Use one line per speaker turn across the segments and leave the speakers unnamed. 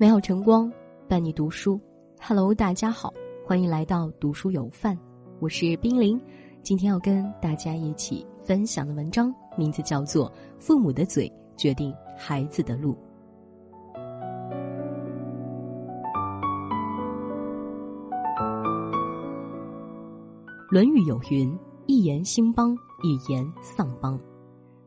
美好晨光伴你读书，Hello，大家好，欢迎来到读书有范，我是冰凌。今天要跟大家一起分享的文章名字叫做《父母的嘴决定孩子的路》。《论语》有云：“一言兴邦，一言丧邦。”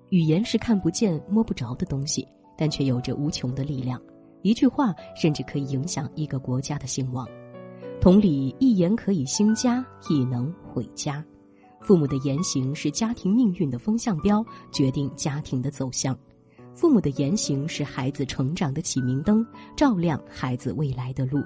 语言是看不见、摸不着的东西，但却有着无穷的力量。一句话甚至可以影响一个国家的兴亡，同理，一言可以兴家，亦能毁家。父母的言行是家庭命运的风向标，决定家庭的走向。父母的言行是孩子成长的启明灯，照亮孩子未来的路。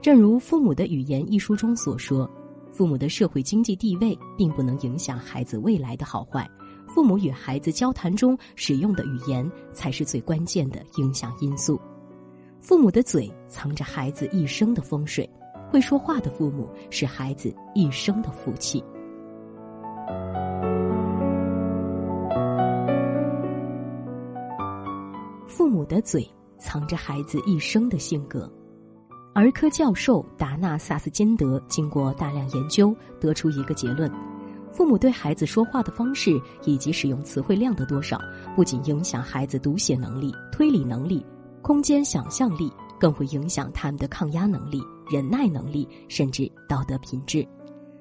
正如《父母的语言》一书中所说，父母的社会经济地位并不能影响孩子未来的好坏，父母与孩子交谈中使用的语言才是最关键的影响因素。父母的嘴藏着孩子一生的风水，会说话的父母是孩子一生的福气。父母的嘴藏着孩子一生的性格。儿科教授达纳萨斯金德经过大量研究，得出一个结论：父母对孩子说话的方式以及使用词汇量的多少，不仅影响孩子读写能力、推理能力。空间想象力更会影响他们的抗压能力、忍耐能力，甚至道德品质。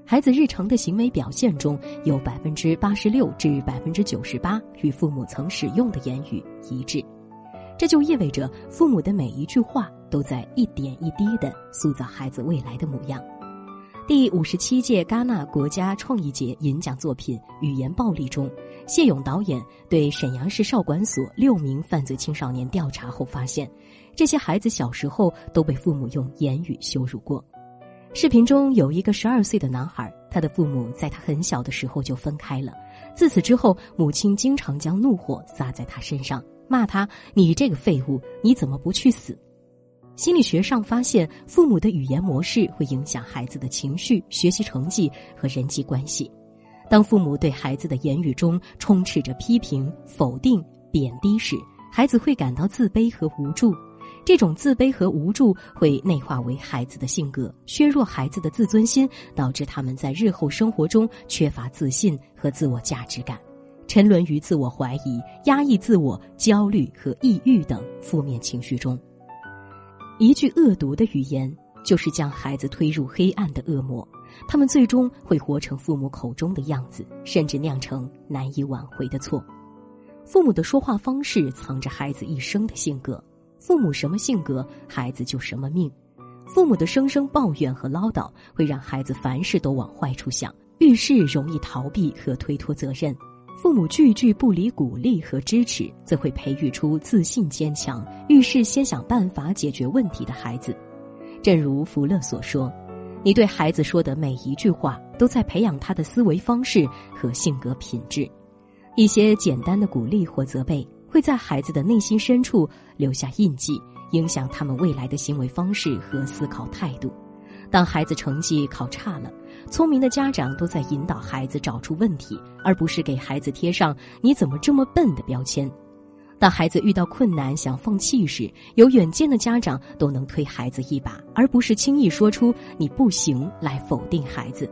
孩子日常的行为表现中有百分之八十六至百分之九十八与父母曾使用的言语一致，这就意味着父母的每一句话都在一点一滴地塑造孩子未来的模样。第五十七届戛纳国家创意节银奖作品《语言暴力》中。谢勇导演对沈阳市少管所六名犯罪青少年调查后发现，这些孩子小时候都被父母用言语羞辱过。视频中有一个十二岁的男孩，他的父母在他很小的时候就分开了。自此之后，母亲经常将怒火撒在他身上，骂他：“你这个废物，你怎么不去死？”心理学上发现，父母的语言模式会影响孩子的情绪、学习成绩和人际关系。当父母对孩子的言语中充斥着批评、否定、贬低时，孩子会感到自卑和无助。这种自卑和无助会内化为孩子的性格，削弱孩子的自尊心，导致他们在日后生活中缺乏自信和自我价值感，沉沦于自我怀疑、压抑自我、焦虑和抑郁等负面情绪中。一句恶毒的语言，就是将孩子推入黑暗的恶魔。他们最终会活成父母口中的样子，甚至酿成难以挽回的错。父母的说话方式藏着孩子一生的性格，父母什么性格，孩子就什么命。父母的声声抱怨和唠叨会让孩子凡事都往坏处想，遇事容易逃避和推脱责任。父母句句不离鼓励和支持，则会培育出自信坚强、遇事先想办法解决问题的孩子。正如福勒所说。你对孩子说的每一句话，都在培养他的思维方式和性格品质。一些简单的鼓励或责备，会在孩子的内心深处留下印记，影响他们未来的行为方式和思考态度。当孩子成绩考差了，聪明的家长都在引导孩子找出问题，而不是给孩子贴上“你怎么这么笨”的标签。当孩子遇到困难想放弃时，有远见的家长都能推孩子一把，而不是轻易说出“你不行”来否定孩子。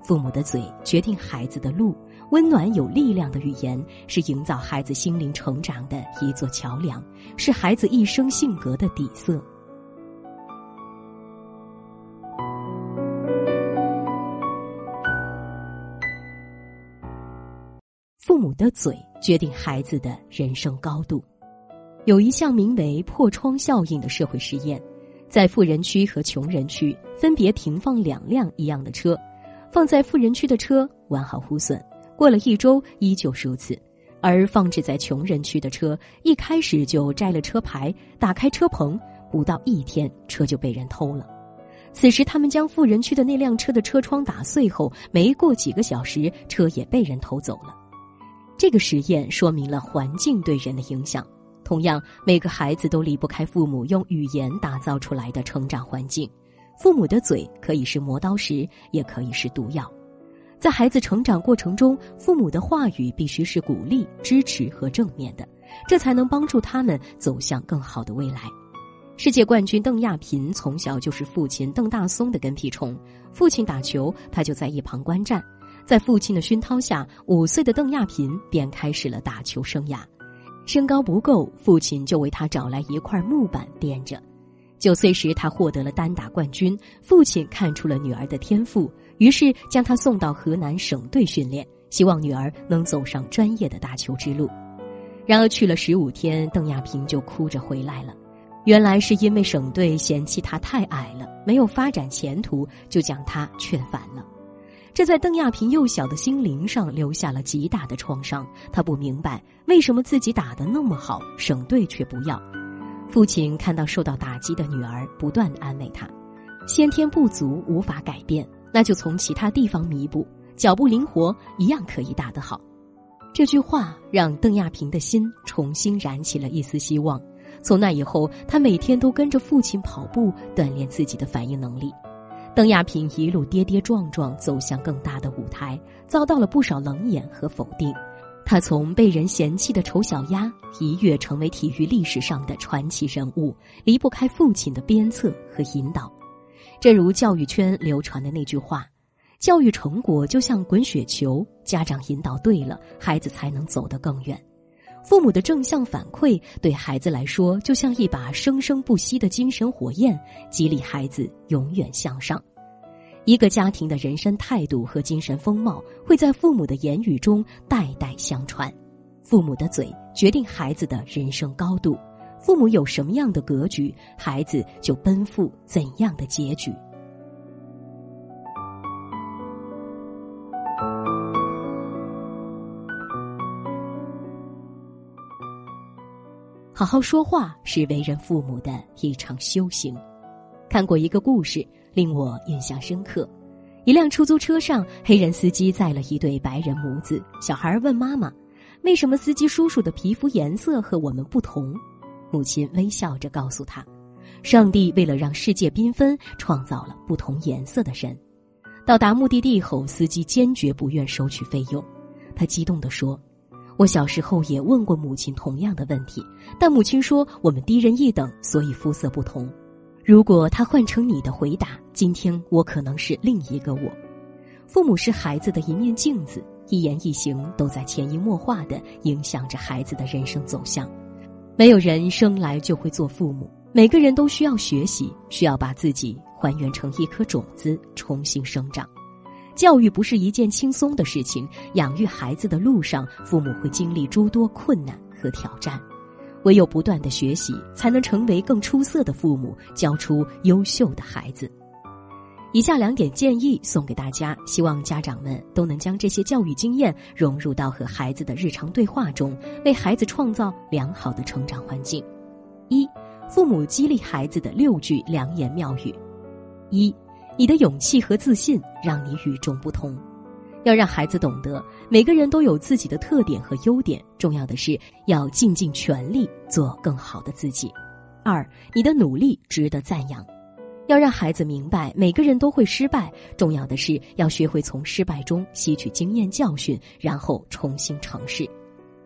父母的嘴决定孩子的路，温暖有力量的语言是营造孩子心灵成长的一座桥梁，是孩子一生性格的底色。父母的嘴决定孩子的人生高度。有一项名为“破窗效应”的社会实验，在富人区和穷人区分别停放两辆一样的车，放在富人区的车完好无损，过了一周依旧如此；而放置在穷人区的车一开始就摘了车牌，打开车棚，不到一天车就被人偷了。此时他们将富人区的那辆车的车窗打碎后，没过几个小时，车也被人偷走了。这个实验说明了环境对人的影响。同样，每个孩子都离不开父母用语言打造出来的成长环境。父母的嘴可以是磨刀石，也可以是毒药。在孩子成长过程中，父母的话语必须是鼓励、支持和正面的，这才能帮助他们走向更好的未来。世界冠军邓亚萍从小就是父亲邓大松的跟屁虫，父亲打球，他就在一旁观战。在父亲的熏陶下，五岁的邓亚萍便开始了打球生涯。身高不够，父亲就为他找来一块木板垫着。九岁时，他获得了单打冠军。父亲看出了女儿的天赋，于是将她送到河南省队训练，希望女儿能走上专业的打球之路。然而去了十五天，邓亚萍就哭着回来了。原来是因为省队嫌弃她太矮了，没有发展前途，就将她劝返了。这在邓亚萍幼小的心灵上留下了极大的创伤。她不明白为什么自己打得那么好，省队却不要。父亲看到受到打击的女儿，不断安慰她：“先天不足无法改变，那就从其他地方弥补。脚步灵活，一样可以打得好。”这句话让邓亚萍的心重新燃起了一丝希望。从那以后，她每天都跟着父亲跑步，锻炼自己的反应能力。邓亚萍一路跌跌撞撞走向更大的舞台，遭到了不少冷眼和否定。她从被人嫌弃的丑小鸭一跃成为体育历史上的传奇人物，离不开父亲的鞭策和引导。正如教育圈流传的那句话：“教育成果就像滚雪球，家长引导对了，孩子才能走得更远。”父母的正向反馈对孩子来说，就像一把生生不息的精神火焰，激励孩子永远向上。一个家庭的人生态度和精神风貌，会在父母的言语中代代相传。父母的嘴决定孩子的人生高度，父母有什么样的格局，孩子就奔赴怎样的结局。好好说话是为人父母的一场修行。看过一个故事。令我印象深刻，一辆出租车上，黑人司机载了一对白人母子。小孩问妈妈：“为什么司机叔叔的皮肤颜色和我们不同？”母亲微笑着告诉他：“上帝为了让世界缤纷，创造了不同颜色的人。”到达目的地后，司机坚决不愿收取费用。他激动地说：“我小时候也问过母亲同样的问题，但母亲说我们低人一等，所以肤色不同。”如果他换成你的回答，今天我可能是另一个我。父母是孩子的一面镜子，一言一行都在潜移默化的影响着孩子的人生走向。没有人生来就会做父母，每个人都需要学习，需要把自己还原成一颗种子，重新生长。教育不是一件轻松的事情，养育孩子的路上，父母会经历诸多困难和挑战。唯有不断的学习，才能成为更出色的父母，教出优秀的孩子。以下两点建议送给大家，希望家长们都能将这些教育经验融入到和孩子的日常对话中，为孩子创造良好的成长环境。一、父母激励孩子的六句良言妙语：一、你的勇气和自信让你与众不同。要让孩子懂得，每个人都有自己的特点和优点。重要的是要尽尽全力做更好的自己。二，你的努力值得赞扬。要让孩子明白，每个人都会失败。重要的是要学会从失败中吸取经验教训，然后重新尝试。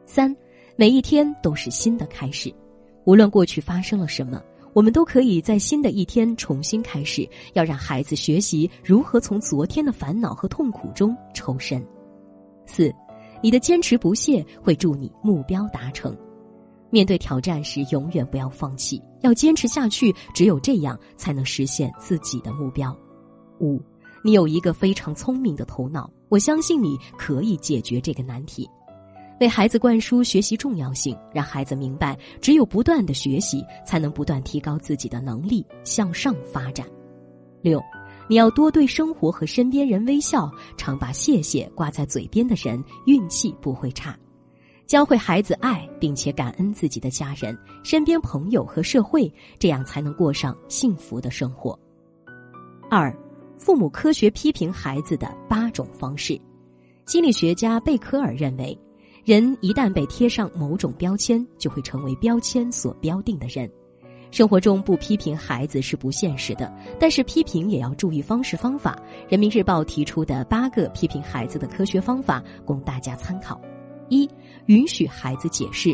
三，每一天都是新的开始，无论过去发生了什么。我们都可以在新的一天重新开始。要让孩子学习如何从昨天的烦恼和痛苦中抽身。四，你的坚持不懈会助你目标达成。面对挑战时，永远不要放弃，要坚持下去。只有这样，才能实现自己的目标。五，你有一个非常聪明的头脑，我相信你可以解决这个难题。为孩子灌输学习重要性，让孩子明白，只有不断的学习，才能不断提高自己的能力，向上发展。六，你要多对生活和身边人微笑，常把谢谢挂在嘴边的人，运气不会差。教会孩子爱，并且感恩自己的家人、身边朋友和社会，这样才能过上幸福的生活。二，父母科学批评孩子的八种方式。心理学家贝科尔认为。人一旦被贴上某种标签，就会成为标签所标定的人。生活中不批评孩子是不现实的，但是批评也要注意方式方法。人民日报提出的八个批评孩子的科学方法供大家参考：一、允许孩子解释。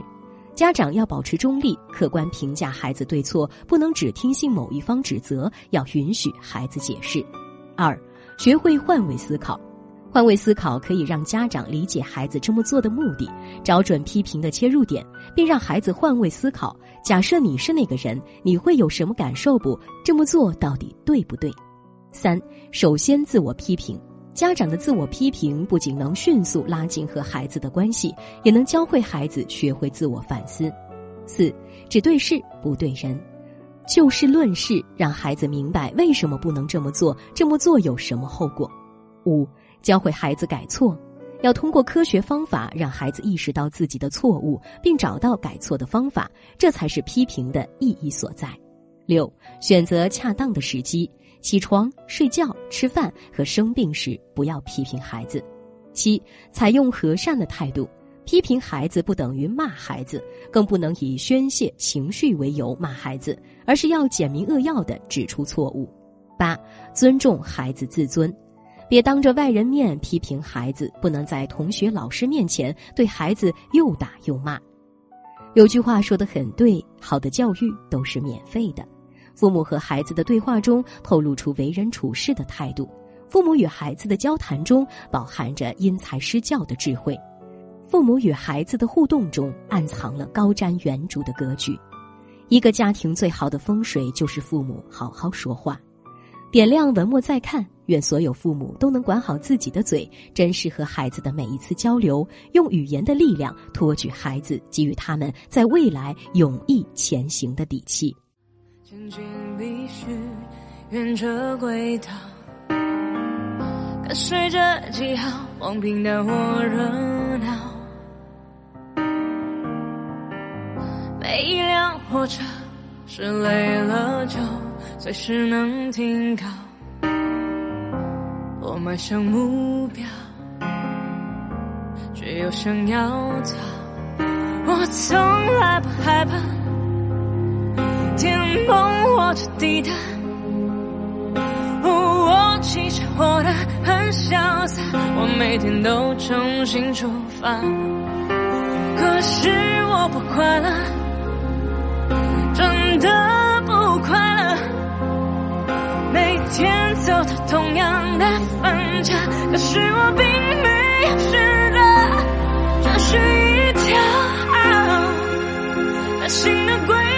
家长要保持中立，客观评价孩子对错，不能只听信某一方指责，要允许孩子解释。二，学会换位思考。换位思考可以让家长理解孩子这么做的目的，找准批评的切入点，并让孩子换位思考。假设你是那个人，你会有什么感受？不这么做到底对不对？三，首先自我批评。家长的自我批评不仅能迅速拉近和孩子的关系，也能教会孩子学会自我反思。四，只对事不对人，就事论事，让孩子明白为什么不能这么做，这么做有什么后果。五。教会孩子改错，要通过科学方法让孩子意识到自己的错误，并找到改错的方法，这才是批评的意义所在。六，选择恰当的时机，起床、睡觉、吃饭和生病时不要批评孩子。七，采用和善的态度，批评孩子不等于骂孩子，更不能以宣泄情绪为由骂孩子，而是要简明扼要的指出错误。八，尊重孩子自尊。别当着外人面批评孩子，不能在同学、老师面前对孩子又打又骂。有句话说的很对：好的教育都是免费的。父母和孩子的对话中透露出为人处事的态度，父母与孩子的交谈中饱含着因材施教的智慧，父母与孩子的互动中暗藏了高瞻远瞩的格局。一个家庭最好的风水就是父母好好说话。点亮文末再看，愿所有父母都能管好自己的嘴，珍视和孩子的每一次交流，用语言的力量托举孩子，给予他们在未来勇毅前行的底气。
前进必须沿着轨道，跟随着记号往平淡或热闹，每一辆火车是累了就。随时能停靠，我迈向目标，却又想要逃。我从来不害怕天崩或者地塌，我其实活得很潇洒，我每天都重新出发。可是我不快乐，真的。天走的同样的分岔，可是我并没有试着这是一条新的轨。